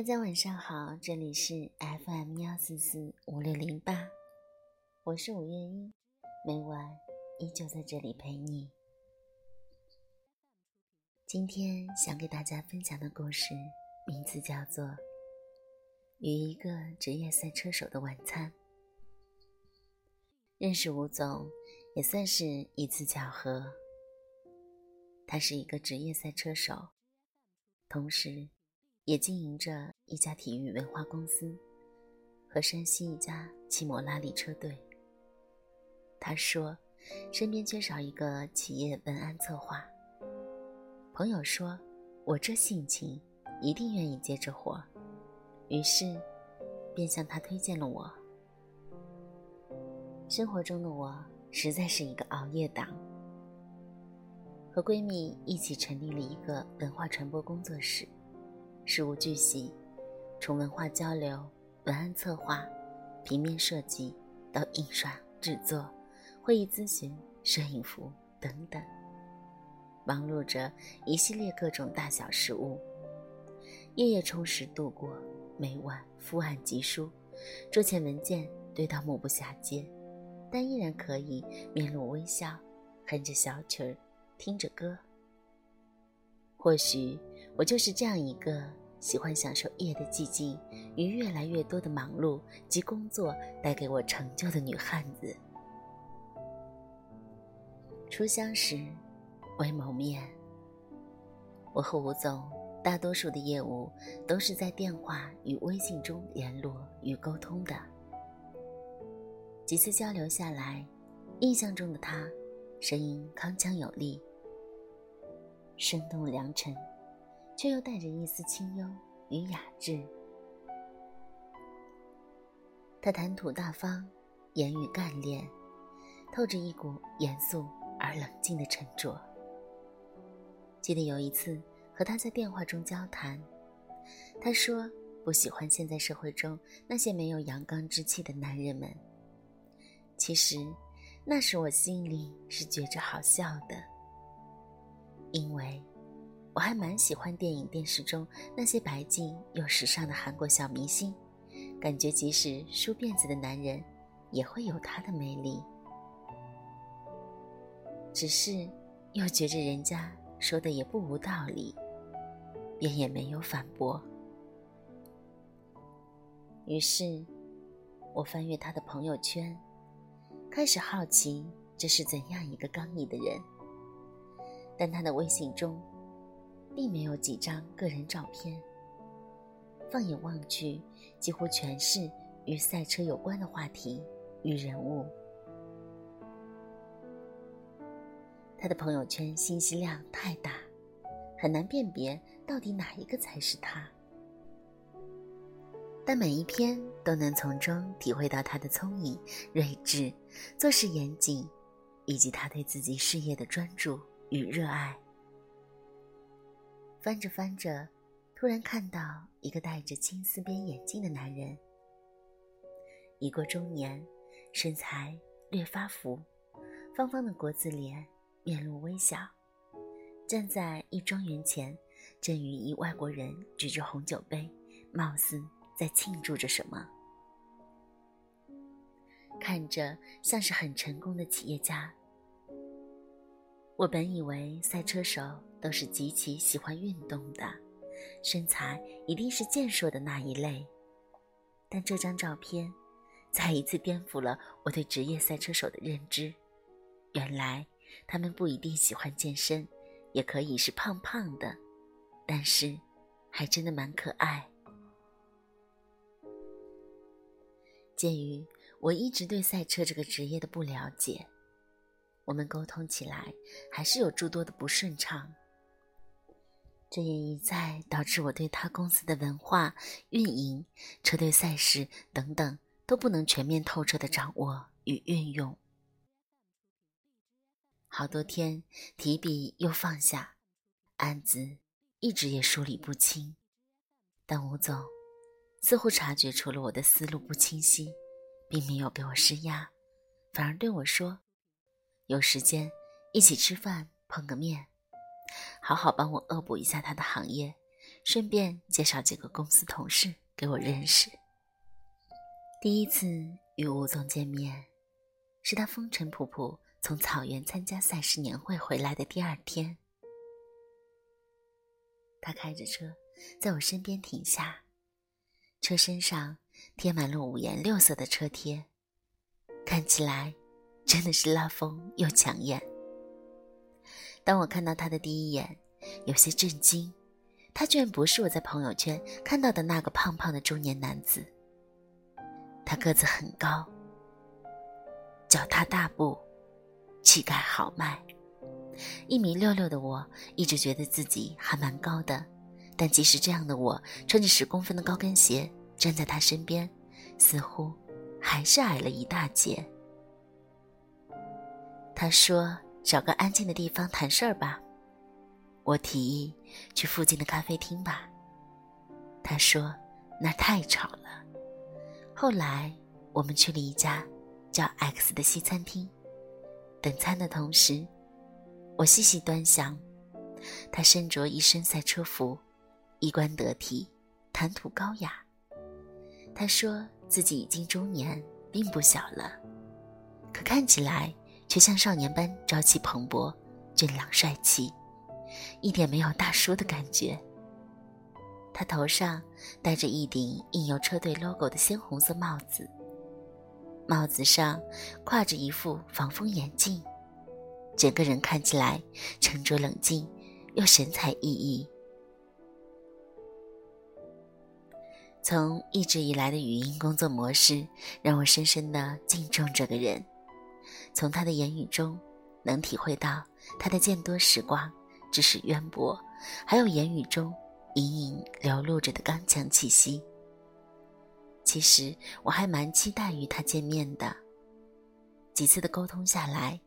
大家晚上好，这里是 FM 幺四四五六零八，我是五月一，每晚依旧在这里陪你。今天想给大家分享的故事名字叫做《与一个职业赛车手的晚餐》。认识吴总也算是一次巧合，他是一个职业赛车手，同时。也经营着一家体育文化公司和山西一家汽摩拉力车队。他说，身边缺少一个企业文案策划。朋友说，我这性情一定愿意接这活，于是便向他推荐了我。生活中的我实在是一个熬夜党，和闺蜜一起成立了一个文化传播工作室。事无巨细，从文化交流、文案策划、平面设计到印刷制作、会议咨询、摄影服等等，忙碌着一系列各种大小事务，夜夜充实度过，每晚伏案疾书，桌前文件堆到目不暇接，但依然可以面露微笑，哼着小曲儿，听着歌。或许我就是这样一个。喜欢享受夜的寂静与越来越多的忙碌及工作带给我成就的女汉子。初相识，未谋面。我和吴总大多数的业务都是在电话与微信中联络与沟通的。几次交流下来，印象中的他，声音铿锵有力，生动良辰。却又带着一丝清幽与雅致。他谈吐大方，言语干练，透着一股严肃而冷静的沉着。记得有一次和他在电话中交谈，他说不喜欢现在社会中那些没有阳刚之气的男人们。其实，那时我心里是觉着好笑的，因为。我还蛮喜欢电影、电视中那些白净又时尚的韩国小明星，感觉即使梳辫子的男人，也会有他的魅力。只是又觉着人家说的也不无道理，便也没有反驳。于是，我翻阅他的朋友圈，开始好奇这是怎样一个刚毅的人。但他的微信中。并没有几张个人照片。放眼望去，几乎全是与赛车有关的话题与人物。他的朋友圈信息量太大，很难辨别到底哪一个才是他。但每一篇都能从中体会到他的聪颖、睿智、做事严谨，以及他对自己事业的专注与热爱。翻着翻着，突然看到一个戴着金丝边眼镜的男人，已过中年，身材略发福，方方的国字脸，面露微笑，站在一庄园前，正与一外国人举着红酒杯，貌似在庆祝着什么，看着像是很成功的企业家。我本以为赛车手都是极其喜欢运动的，身材一定是健硕的那一类，但这张照片再一次颠覆了我对职业赛车手的认知。原来他们不一定喜欢健身，也可以是胖胖的，但是还真的蛮可爱。鉴于我一直对赛车这个职业的不了解。我们沟通起来还是有诸多的不顺畅，这也一再导致我对他公司的文化、运营、车队赛事等等都不能全面透彻的掌握与运用。好多天提笔又放下，案子一直也梳理不清，但吴总似乎察觉出了我的思路不清晰，并没有给我施压，反而对我说。有时间一起吃饭碰个面，好好帮我恶补一下他的行业，顺便介绍几个公司同事给我认识。第一次与吴总见面，是他风尘仆仆从草原参加赛事年会回来的第二天。他开着车在我身边停下，车身上贴满了五颜六色的车贴，看起来真的是拉风又抢眼。当我看到他的第一眼，有些震惊，他居然不是我在朋友圈看到的那个胖胖的中年男子。他个子很高，脚踏大步，气概豪迈。一米六六的我，一直觉得自己还蛮高的，但即使这样的我，穿着十公分的高跟鞋站在他身边，似乎还是矮了一大截。他说：“找个安静的地方谈事儿吧。”我提议去附近的咖啡厅吧。他说：“那太吵了。”后来我们去了一家叫 X 的西餐厅，等餐的同时。我细细端详，他身着一身赛车服，衣冠得体，谈吐高雅。他说自己已经中年，并不小了，可看起来却像少年般朝气蓬勃、俊朗帅气，一点没有大叔的感觉。他头上戴着一顶印有车队 logo 的鲜红色帽子，帽子上挎着一副防风眼镜。整个人看起来沉着冷静，又神采奕奕。从一直以来的语音工作模式，让我深深的敬重这个人。从他的言语中，能体会到他的见多识广、知识渊博，还有言语中隐隐流露着的刚强气息。其实我还蛮期待与他见面的。几次的沟通下来。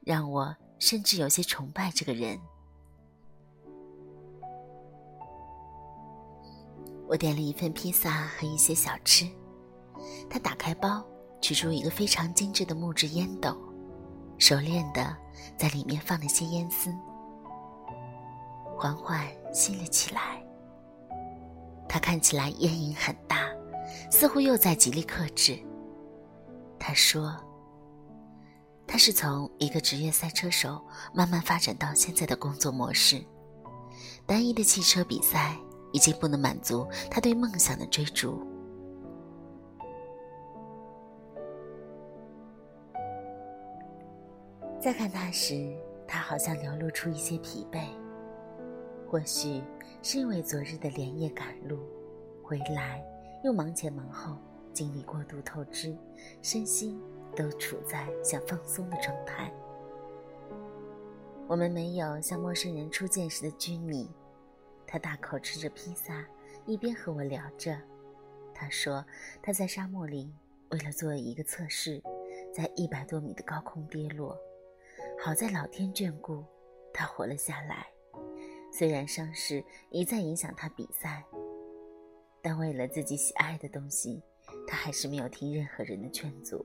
让我甚至有些崇拜这个人。我点了一份披萨和一些小吃。他打开包，取出一个非常精致的木质烟斗，熟练的在里面放了些烟丝，缓缓吸了起来。他看起来烟瘾很大，似乎又在极力克制。他说。他是从一个职业赛车手慢慢发展到现在的工作模式。单一的汽车比赛已经不能满足他对梦想的追逐。再看他时，他好像流露出一些疲惫，或许是因为昨日的连夜赶路，回来又忙前忙后，精力过度透支，身心。都处在想放松的状态。我们没有像陌生人初见时的拘泥。他大口吃着披萨，一边和我聊着。他说他在沙漠里为了做一个测试，在一百多米的高空跌落，好在老天眷顾，他活了下来。虽然伤势一再影响他比赛，但为了自己喜爱的东西，他还是没有听任何人的劝阻。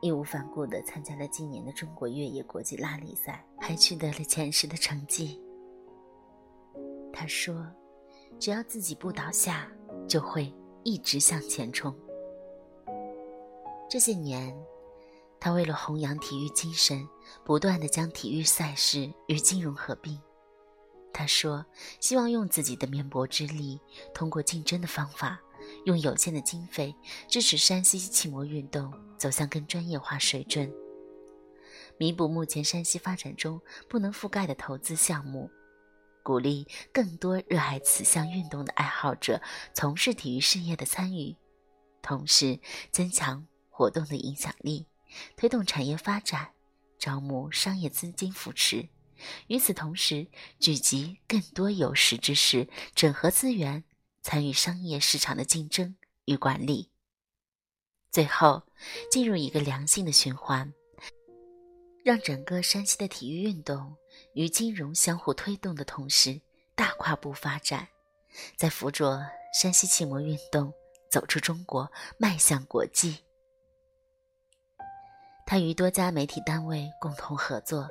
义无反顾地参加了今年的中国越野国际拉力赛，还取得了前十的成绩。他说：“只要自己不倒下，就会一直向前冲。”这些年，他为了弘扬体育精神，不断地将体育赛事与金融合并。他说：“希望用自己的绵薄之力，通过竞争的方法。”用有限的经费支持山西骑摩运动走向更专业化水准，弥补目前山西发展中不能覆盖的投资项目，鼓励更多热爱此项运动的爱好者从事体育事业的参与，同时增强活动的影响力，推动产业发展，招募商业资金扶持。与此同时，聚集更多有识之士，整合资源。参与商业市场的竞争与管理，最后进入一个良性的循环，让整个山西的体育运动与金融相互推动的同时大跨步发展，在辅佐山西汽摩运动走出中国，迈向国际。他与多家媒体单位共同合作，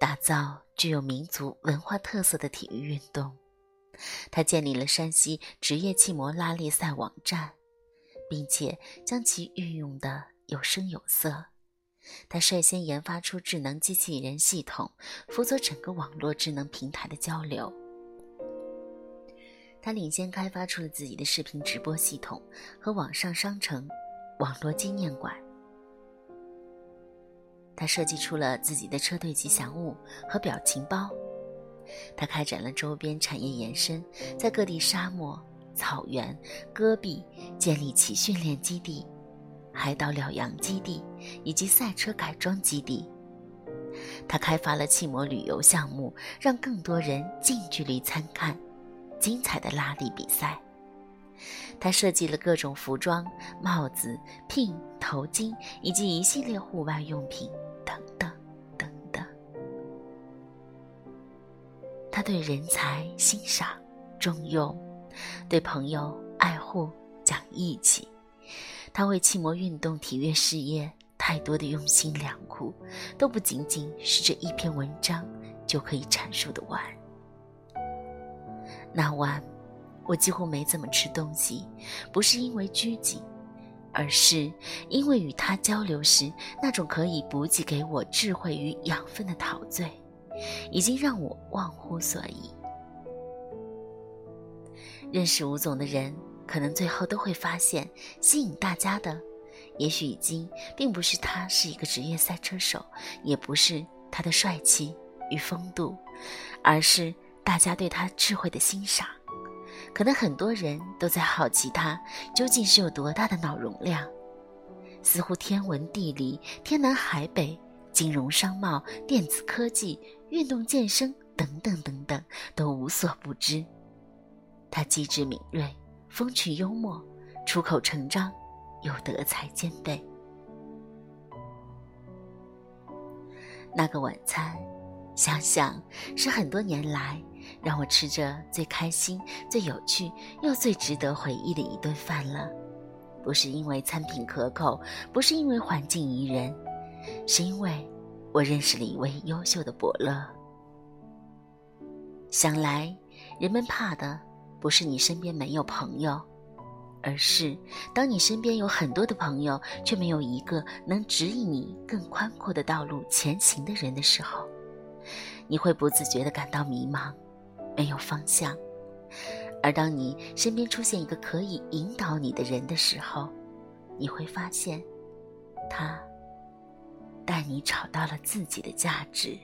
打造具有民族文化特色的体育运动。他建立了山西职业气模拉力赛网站，并且将其运用的有声有色。他率先研发出智能机器人系统，负责整个网络智能平台的交流。他领先开发出了自己的视频直播系统和网上商城——网络纪念馆。他设计出了自己的车队吉祥物和表情包。他开展了周边产业延伸，在各地沙漠、草原、戈壁建立起训练基地。海岛疗养基地以及赛车改装基地，他开发了汽摩旅游项目，让更多人近距离参看精彩的拉力比赛。他设计了各种服装、帽子、聘、头巾以及一系列户外用品，对人才欣赏、重用，对朋友爱护、讲义气。他为气模运动体育事业太多的用心良苦，都不仅仅是这一篇文章就可以阐述的完。那晚，我几乎没怎么吃东西，不是因为拘谨，而是因为与他交流时那种可以补给给我智慧与养分的陶醉，已经让我忘乎所以。认识吴总的人。可能最后都会发现，吸引大家的，也许已经并不是他是一个职业赛车手，也不是他的帅气与风度，而是大家对他智慧的欣赏。可能很多人都在好奇他究竟是有多大的脑容量，似乎天文地理、天南海北、金融商贸、电子科技、运动健身等等等等都无所不知。他机智敏锐。风趣幽默，出口成章，又德才兼备。那个晚餐，想想是很多年来让我吃着最开心、最有趣又最值得回忆的一顿饭了。不是因为餐品可口，不是因为环境宜人，是因为我认识了一位优秀的伯乐。想来，人们怕的。不是你身边没有朋友，而是当你身边有很多的朋友，却没有一个能指引你更宽阔的道路前行的人的时候，你会不自觉地感到迷茫，没有方向。而当你身边出现一个可以引导你的人的时候，你会发现，他但你找到了自己的价值。